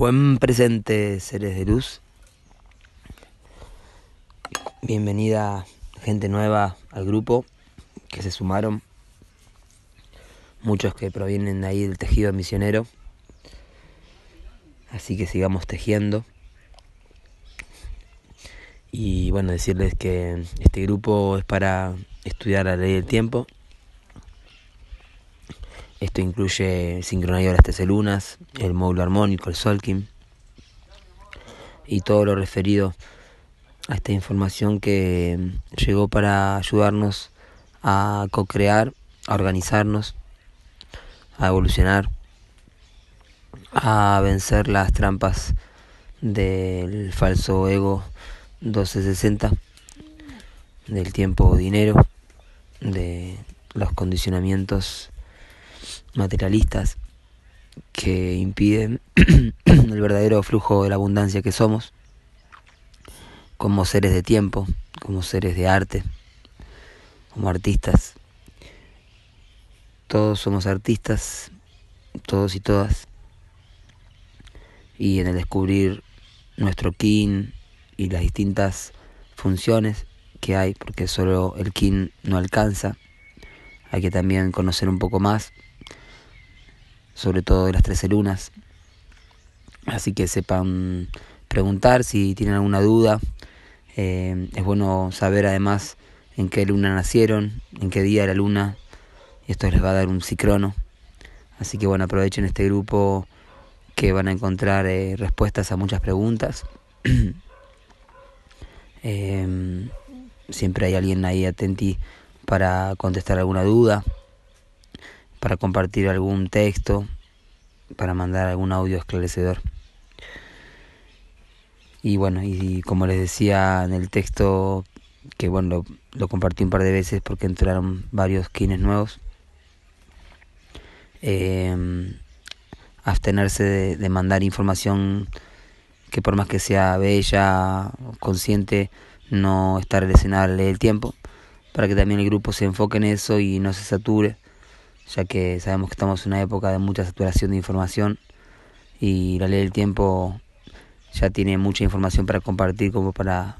Buen presente, seres de luz. Bienvenida gente nueva al grupo que se sumaron. Muchos que provienen de ahí del tejido misionero. Así que sigamos tejiendo. Y bueno, decirles que este grupo es para estudiar la ley del tiempo esto incluye sincronizar las teselunas, el módulo armónico, el Solkin y todo lo referido a esta información que llegó para ayudarnos a co-crear, a organizarnos, a evolucionar, a vencer las trampas del falso ego 1260, del tiempo dinero, de los condicionamientos materialistas que impiden el verdadero flujo de la abundancia que somos como seres de tiempo, como seres de arte, como artistas. Todos somos artistas, todos y todas. Y en el descubrir nuestro kin y las distintas funciones que hay, porque solo el kin no alcanza, hay que también conocer un poco más sobre todo de las 13 lunas. Así que sepan preguntar si tienen alguna duda. Eh, es bueno saber además en qué luna nacieron, en qué día de la luna. Y esto les va a dar un cicrono. Así que bueno, aprovechen este grupo que van a encontrar eh, respuestas a muchas preguntas. Em, siempre hay alguien ahí atenti para contestar alguna duda para compartir algún texto, para mandar algún audio esclarecedor. Y bueno, y como les decía en el texto, que bueno, lo, compartí un par de veces porque entraron varios kines nuevos, eh, abstenerse de, mandar información que por más que sea bella, consciente, no está relacionada a la ley del tiempo, para que también el grupo se enfoque en eso y no se sature ya que sabemos que estamos en una época de mucha saturación de información y la ley del tiempo ya tiene mucha información para compartir como para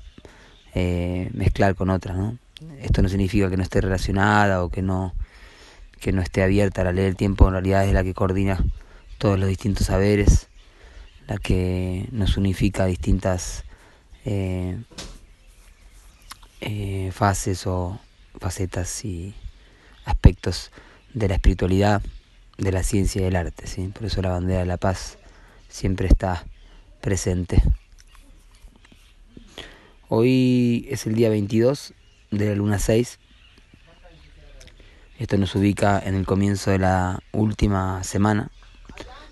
eh, mezclar con otras, ¿no? Esto no significa que no esté relacionada o que no, que no esté abierta. La ley del tiempo en realidad es la que coordina todos los distintos saberes, la que nos unifica distintas eh, eh, fases o facetas y aspectos de la espiritualidad, de la ciencia y del arte. ¿sí? Por eso la bandera de la paz siempre está presente. Hoy es el día 22 de la luna 6. Esto nos ubica en el comienzo de la última semana,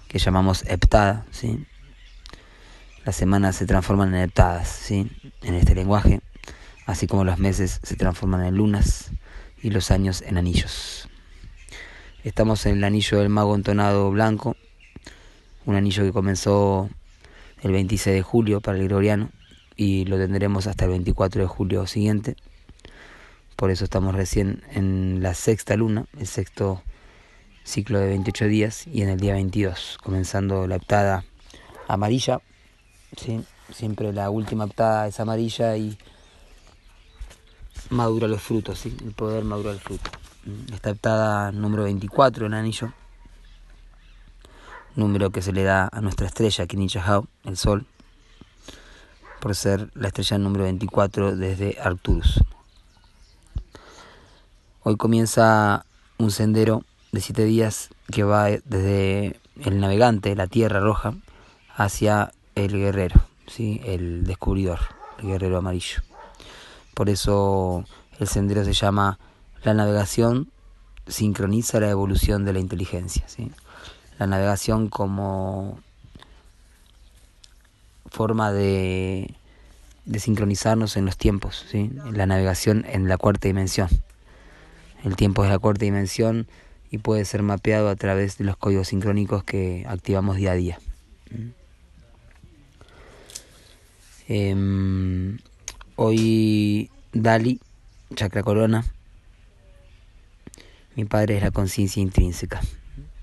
que llamamos heptada. ¿sí? Las semanas se transforman en heptadas ¿sí? en este lenguaje, así como los meses se transforman en lunas y los años en anillos. Estamos en el anillo del mago entonado blanco, un anillo que comenzó el 26 de julio para el gregoriano y lo tendremos hasta el 24 de julio siguiente. Por eso estamos recién en la sexta luna, el sexto ciclo de 28 días y en el día 22, comenzando la heptada amarilla. Siempre la última heptada es amarilla y madura los frutos, ¿sí? el poder madura el fruto. Está heptada número 24 en anillo, número que se le da a nuestra estrella Kinichahau, el Sol, por ser la estrella número 24 desde Arcturus. Hoy comienza un sendero de siete días que va desde el navegante, la Tierra Roja, hacia el guerrero, ¿sí? el descubridor, el guerrero amarillo. Por eso el sendero se llama la navegación sincroniza la evolución de la inteligencia. ¿sí? La navegación como forma de, de sincronizarnos en los tiempos, ¿sí? la navegación en la cuarta dimensión. El tiempo es la cuarta dimensión y puede ser mapeado a través de los códigos sincrónicos que activamos día a día. Eh, hoy Dali, Chakra Corona, mi padre es la conciencia intrínseca.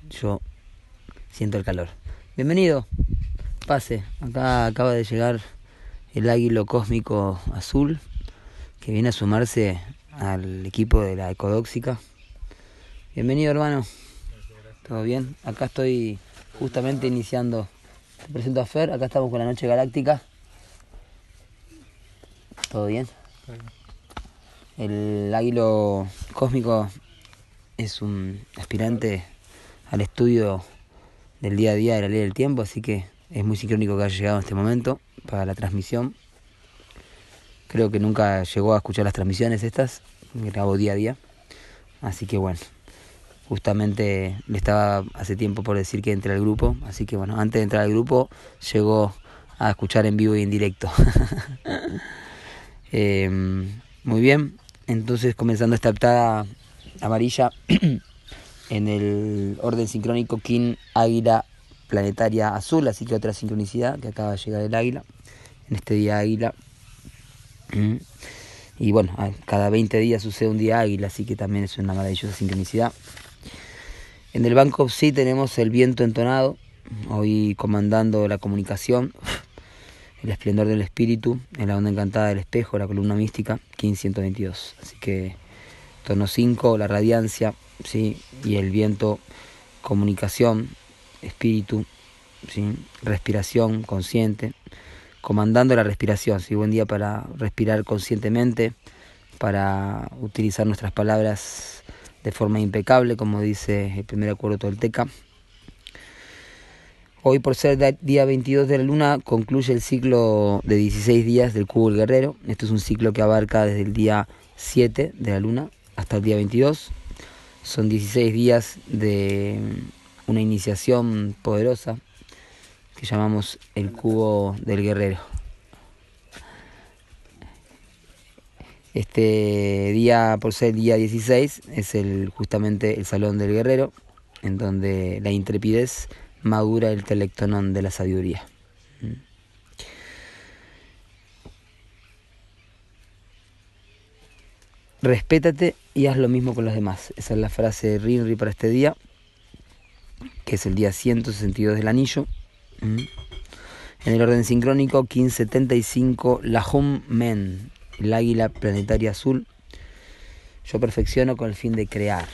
Yo siento el calor. Bienvenido. Pase, acá acaba de llegar el águilo cósmico azul que viene a sumarse al equipo de la Ecodóxica. Bienvenido hermano. ¿Todo bien? Acá estoy justamente iniciando. Te presento a Fer, acá estamos con la Noche Galáctica. ¿Todo bien? El águilo cósmico es un aspirante al estudio del día a día de la ley del tiempo, así que es muy sincrónico que haya llegado en este momento para la transmisión. Creo que nunca llegó a escuchar las transmisiones estas, grabo día a día. Así que bueno, justamente le estaba hace tiempo por decir que entre al grupo, así que bueno, antes de entrar al grupo llegó a escuchar en vivo y en directo. Em, muy bien, entonces comenzando esta aptada amarilla en el orden sincrónico King Águila planetaria azul, así que otra sincronicidad que acaba de llegar el águila, en este día águila. Mm. Y bueno, cada 20 días sucede un día águila, así que también es una maravillosa sincronicidad. En el Banco sí tenemos el viento entonado, hoy comandando la comunicación, el esplendor del espíritu, en la onda encantada del espejo, la columna mística, 1522. Así que tono 5, la radiancia, ¿sí? y el viento, comunicación, espíritu, ¿sí? respiración consciente, comandando la respiración. ¿sí? Buen día para respirar conscientemente, para utilizar nuestras palabras de forma impecable, como dice el primer acuerdo tolteca. Hoy, por ser día 22 de la luna, concluye el ciclo de 16 días del cubo del guerrero. Este es un ciclo que abarca desde el día 7 de la luna hasta el día 22. Son 16 días de una iniciación poderosa que llamamos el cubo del guerrero. Este día, por ser el día 16, es el, justamente el Salón del Guerrero, en donde la intrepidez madura el telectonón de la sabiduría. Respétate y haz lo mismo con los demás. Esa es la frase de Rinri para este día que es el día 162 del anillo. Mm. En el orden sincrónico, 1575, la Hum Men, el águila planetaria azul. Yo perfecciono con el fin de crear,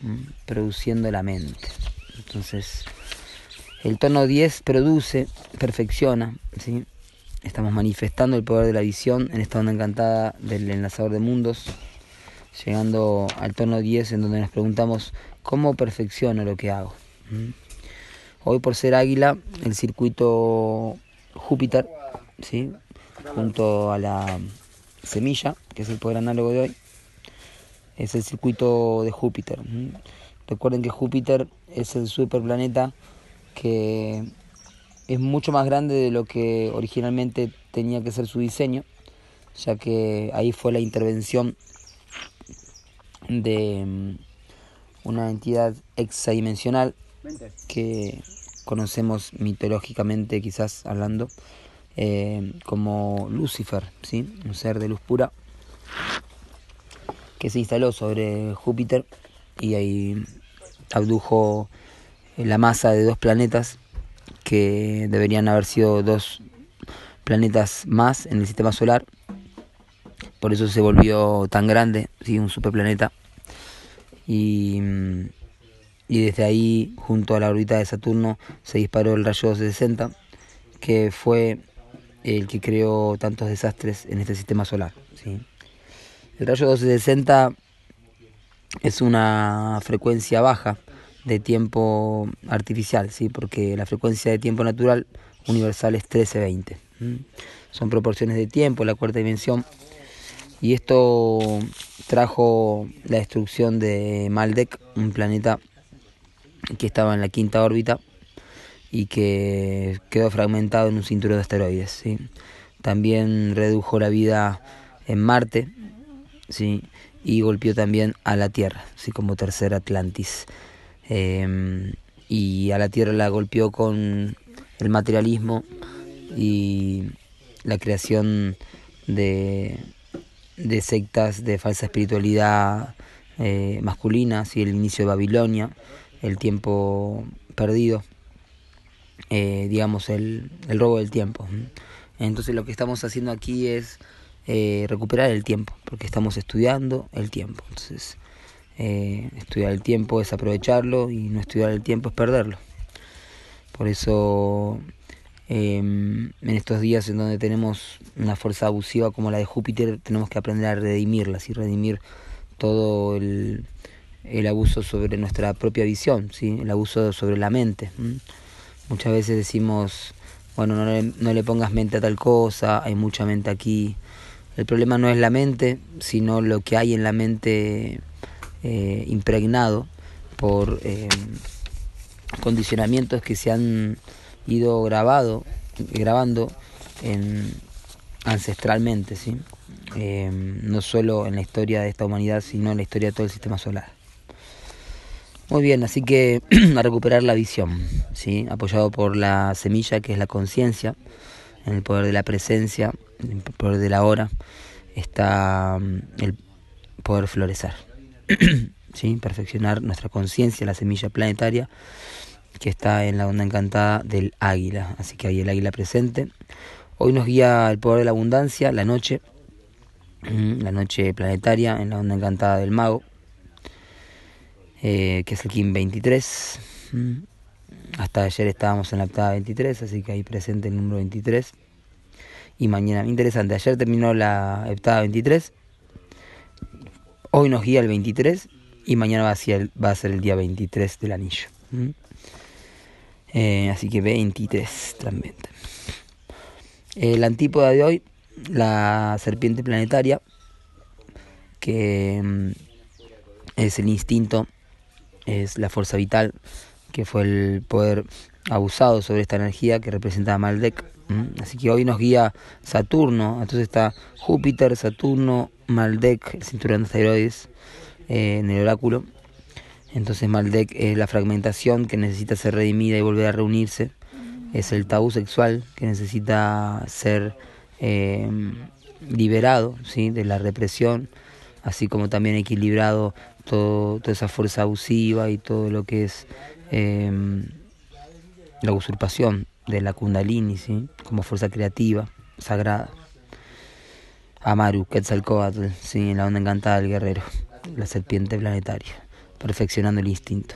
mm, produciendo la mente. Entonces, el tono 10 produce, perfecciona, ¿sí? Estamos manifestando el poder de la visión en esta onda encantada del enlazador de mundos, llegando al tono 10 en donde nos preguntamos cómo perfecciono lo que hago. Hoy por ser águila, el circuito Júpiter, ¿sí? junto a la semilla, que es el poder análogo de hoy, es el circuito de Júpiter. Recuerden que Júpiter es el superplaneta que es mucho más grande de lo que originalmente tenía que ser su diseño, ya que ahí fue la intervención de mm, una entidad hexadimensional que conocemos mitológicamente, quizás hablando, eh, como Lucifer, ¿sí? un ser de luz pura, que se instaló sobre Júpiter y ahí abdujo la masa de dos planetas que deberían haber sido dos planetas más en el sistema solar. Por eso se volvió tan grande, ¿sí? un superplaneta. Y desde ahí, junto a la órbita de Saturno, se disparó el rayo 260, que fue el que creó tantos desastres en este sistema solar. El rayo 260 es una frecuencia baja de tiempo artificial, ¿sí? porque la frecuencia de tiempo natural universal es 1320. Son proporciones de tiempo, la cuarta dimensión. Y esto trajo la destrucción de Maldek, un planeta que estaba en la quinta órbita y que quedó fragmentado en un cinturón de asteroides. ¿sí? También redujo la vida en Marte ¿sí? y golpeó también a la Tierra, ¿sí? como tercer Atlantis. Em, y a la Tierra la golpeó con el materialismo y la creación de, de sectas de falsa espiritualidad eh, masculina, el inicio de Babilonia el tiempo perdido eh, digamos, el, el, robo del tiempo. Entonces lo que estamos haciendo aquí es eh, recuperar el tiempo, porque estamos estudiando el tiempo. Entonces, eh, estudiar el tiempo es aprovecharlo y no estudiar el tiempo es perderlo. Por eso, em, en estos días en donde tenemos una fuerza abusiva como la de Júpiter, tenemos que aprender a redimirla, y redimir todo el, el abuso sobre nuestra propia visión, ¿sí? el abuso sobre la mente. Muchas veces decimos, bueno, no le, no le pongas mente a tal cosa, hay mucha mente aquí. El problema no es la mente, sino lo que hay en la mente eh, impregnado por eh, condicionamientos que se han ido grabado, grabando en, ancestralmente, ¿sí? Eh, no solo en la historia de esta humanidad, sino en la historia de todo el sistema solar. Muy bien, así que a recuperar la visión, ¿sí? apoyado por la semilla que es la conciencia, en el poder de la presencia, en el poder de la hora, está mm, el poder florecer, ¿sí? perfeccionar nuestra conciencia, la semilla planetaria que está en la onda encantada del águila, así que hay el águila presente. Hoy nos guía el poder de la abundancia, la noche, mm, la noche planetaria en la onda encantada del mago, eh, que es el Kim 23. Mm. Hasta ayer estábamos en la octava 23, así que ahí presente el número 23. Y mañana, interesante, ayer terminó la heptada 23, hoy nos guía el 23 y mañana va a ser, va a ser el día 23 del anillo. Eh, así que 23 también. El antípoda de hoy, la serpiente planetaria, que mm, es el instinto es la fuerza vital, que fue el poder abusado sobre esta energía que representa Maldek. Así que hoy nos guía Saturno, entonces está Júpiter, Saturno, Maldek, cinturón de asteroides eh, en el oráculo. Entonces Maldek es la fragmentación que necesita ser redimida y volver a reunirse. Es el tabú sexual que necesita ser eh, liberado ¿sí? de la represión, así como también equilibrado toda esa fuerza abusiva y todo lo que es em, la usurpación de la kundalini, ¿sí? como fuerza creativa, sagrada. Amaru, Quetzalcoatl, ¿sí? la onda encantada del guerrero, la serpiente planetaria, perfeccionando el instinto.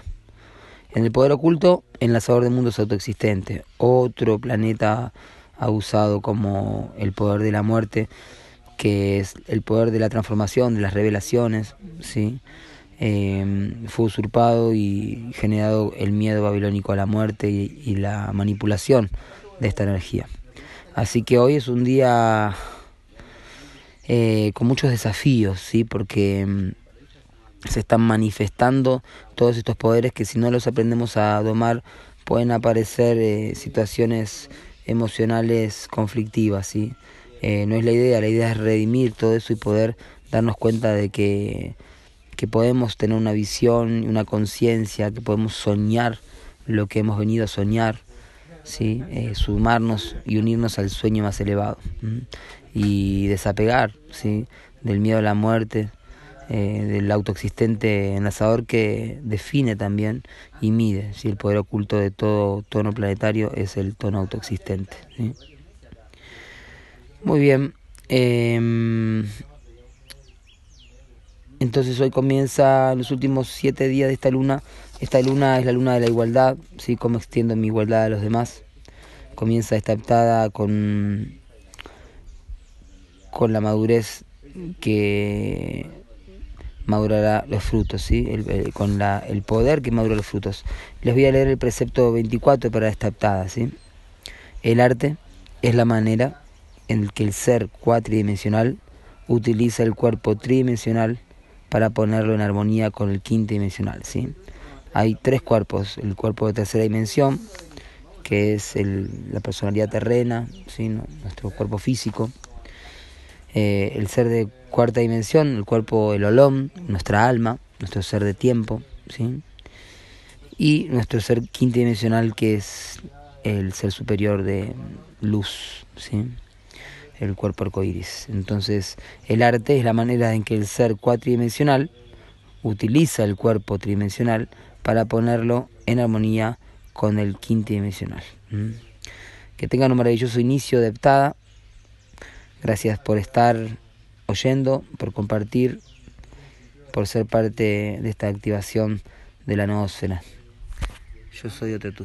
En el poder oculto, enlazador de mundos autoexistentes, otro planeta abusado como el poder de la muerte, que es el poder de la transformación, de las revelaciones, ¿sí? Em, fue usurpado y generado el miedo babilónico a la muerte y, la manipulación de esta energía. Así que hoy es un día eh, con muchos desafíos, ¿sí? porque em, se están manifestando todos estos poderes que si no los aprendemos a domar pueden aparecer eh, situaciones emocionales conflictivas. ¿sí? Eh, no es la idea, la idea es redimir todo eso y poder darnos cuenta de que que podemos tener una visión, una conciencia, que podemos soñar lo que hemos venido a soñar, ¿sí? Eh, sumarnos y unirnos al sueño más elevado y desapegar ¿sí? del miedo a la muerte, eh, del autoexistente enlazador que define también y mide. si El poder oculto de todo tono planetario es el tono autoexistente. Muy bien. Em, entonces hoy comienza los últimos siete días de esta luna. Esta luna es la luna de la igualdad, ¿sí? Cómo extiendo mi igualdad a los demás. Comienza esta heptada con, con la madurez que madurará los frutos, ¿sí? con la, el poder que madura los frutos. Les voy a leer el precepto 24 para esta heptada. ¿sí? El arte es la manera en que el ser cuatridimensional utiliza el cuerpo tridimensional para ponerlo en armonía con el quinto dimensional. ¿sí? Hay tres cuerpos, el cuerpo de tercera dimensión, que es el, la personalidad terrena, ¿sí? nuestro cuerpo físico, eh, el ser de cuarta dimensión, el cuerpo, el olón, nuestra alma, nuestro ser de tiempo, ¿sí? y nuestro ser quinto dimensional, que es el ser superior de luz. ¿sí? el cuerpo arcoíris. Entonces, el arte es la manera en que el ser cuatridimensional utiliza el cuerpo tridimensional para ponerlo en armonía con el quintidimensional. Que tengan un maravilloso inicio de. Gracias por estar oyendo, por compartir, por ser parte de esta activación de la noósfera. Yo soy Otetú.